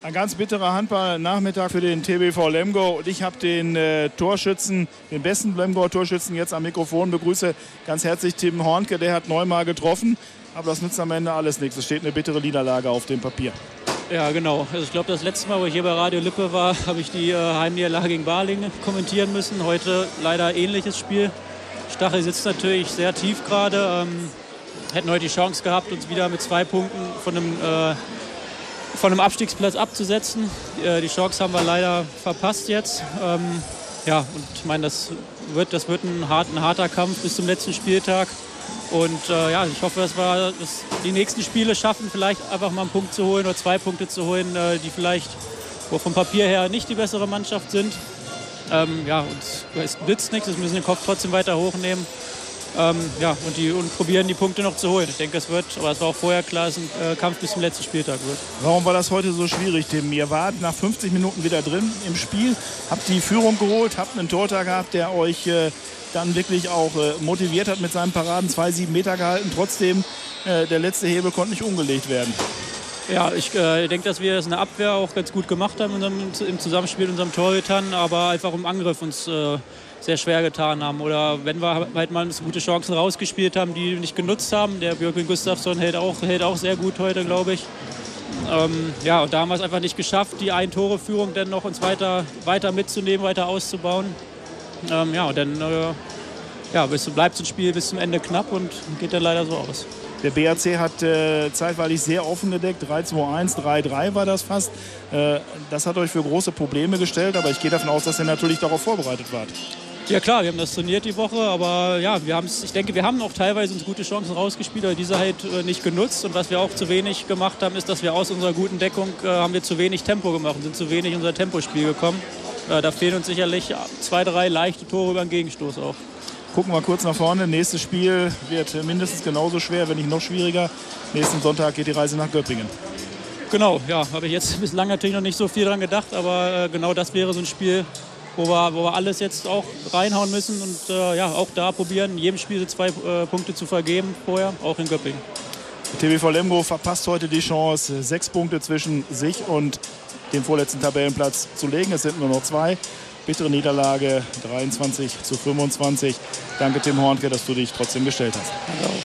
Ein ganz bitterer Handball-Nachmittag für den TBV Lemgo und ich habe den äh, Torschützen, den besten Lemgo Torschützen jetzt am Mikrofon begrüße ganz herzlich Tim Hornke, der hat neunmal getroffen, aber das nützt am Ende alles nichts. Es steht eine bittere Niederlage auf dem Papier. Ja, genau. Also ich glaube, das letzte Mal, wo ich hier bei Radio Lippe war, habe ich die äh, Heimniederlage gegen Balingen kommentieren müssen. Heute leider ähnliches Spiel. Stachel sitzt natürlich sehr tief gerade. Ähm, hätten heute die Chance gehabt, uns wieder mit zwei Punkten von einem äh, von einem Abstiegsplatz abzusetzen. Äh, die Chance haben wir leider verpasst jetzt. Ähm, ja, und ich meine, das wird, das wird ein, hart, ein harter Kampf bis zum letzten Spieltag. Und äh, ja, ich hoffe, dass wir das die nächsten Spiele schaffen, vielleicht einfach mal einen Punkt zu holen oder zwei Punkte zu holen, äh, die vielleicht wo vom Papier her nicht die bessere Mannschaft sind. Ähm, ja, und es nützt nichts, wir müssen den Kopf trotzdem weiter hochnehmen ähm, ja, und, die, und probieren die Punkte noch zu holen. Ich denke, es wird, aber es war auch vorher klar, dass ein äh, Kampf bis zum letzten Spieltag wird. Warum war das heute so schwierig, Tim? Ihr wart nach 50 Minuten wieder drin im Spiel, habt die Führung geholt, habt einen Tortag gehabt, der euch äh, dann wirklich auch äh, motiviert hat mit seinen Paraden, zwei, sieben Meter gehalten. Trotzdem, äh, der letzte Hebel konnte nicht umgelegt werden. Ja, ich äh, denke, dass wir das in der Abwehr auch ganz gut gemacht haben unserem, im Zusammenspiel mit unserem Torhütern, aber einfach im Angriff uns äh, sehr schwer getan haben. Oder wenn wir halt mal gute Chancen rausgespielt haben, die nicht genutzt haben. Der Björkwin Gustafsson hält auch, hält auch sehr gut heute, glaube ich. Ähm, ja, und da haben wir es einfach nicht geschafft, die Ein-Tore-Führung dann noch uns weiter, weiter mitzunehmen, weiter auszubauen. Ähm, ja, und dann äh, ja, bleibt das Spiel bis zum Ende knapp und geht dann leider so aus. Der BAC hat äh, zeitweilig sehr offen gedeckt. 3-2-1, 3-3 war das fast. Äh, das hat euch für große Probleme gestellt, aber ich gehe davon aus, dass ihr natürlich darauf vorbereitet wart. Ja klar, wir haben das trainiert die Woche, aber ja, wir ich denke, wir haben auch teilweise uns gute Chancen rausgespielt, aber diese halt äh, nicht genutzt. Und was wir auch zu wenig gemacht haben, ist, dass wir aus unserer guten Deckung äh, haben wir zu wenig Tempo gemacht und sind zu wenig in unser Tempospiel gekommen. Äh, da fehlen uns sicherlich zwei, drei leichte Tore über den Gegenstoß auch. Gucken wir kurz nach vorne. Nächstes Spiel wird mindestens genauso schwer, wenn nicht noch schwieriger. Nächsten Sonntag geht die Reise nach Göppingen. Genau, ja, habe ich jetzt bislang natürlich noch nicht so viel dran gedacht, aber äh, genau das wäre so ein Spiel, wo wir, wo wir alles jetzt auch reinhauen müssen und äh, ja, auch da probieren, in jedem Spiel zwei äh, Punkte zu vergeben vorher, auch in Göppingen. TBV Lemgo verpasst heute die Chance, sechs Punkte zwischen sich und dem vorletzten Tabellenplatz zu legen. Es sind nur noch zwei. Bittere Niederlage 23 zu 25. Danke Tim Hornke, dass du dich trotzdem gestellt hast.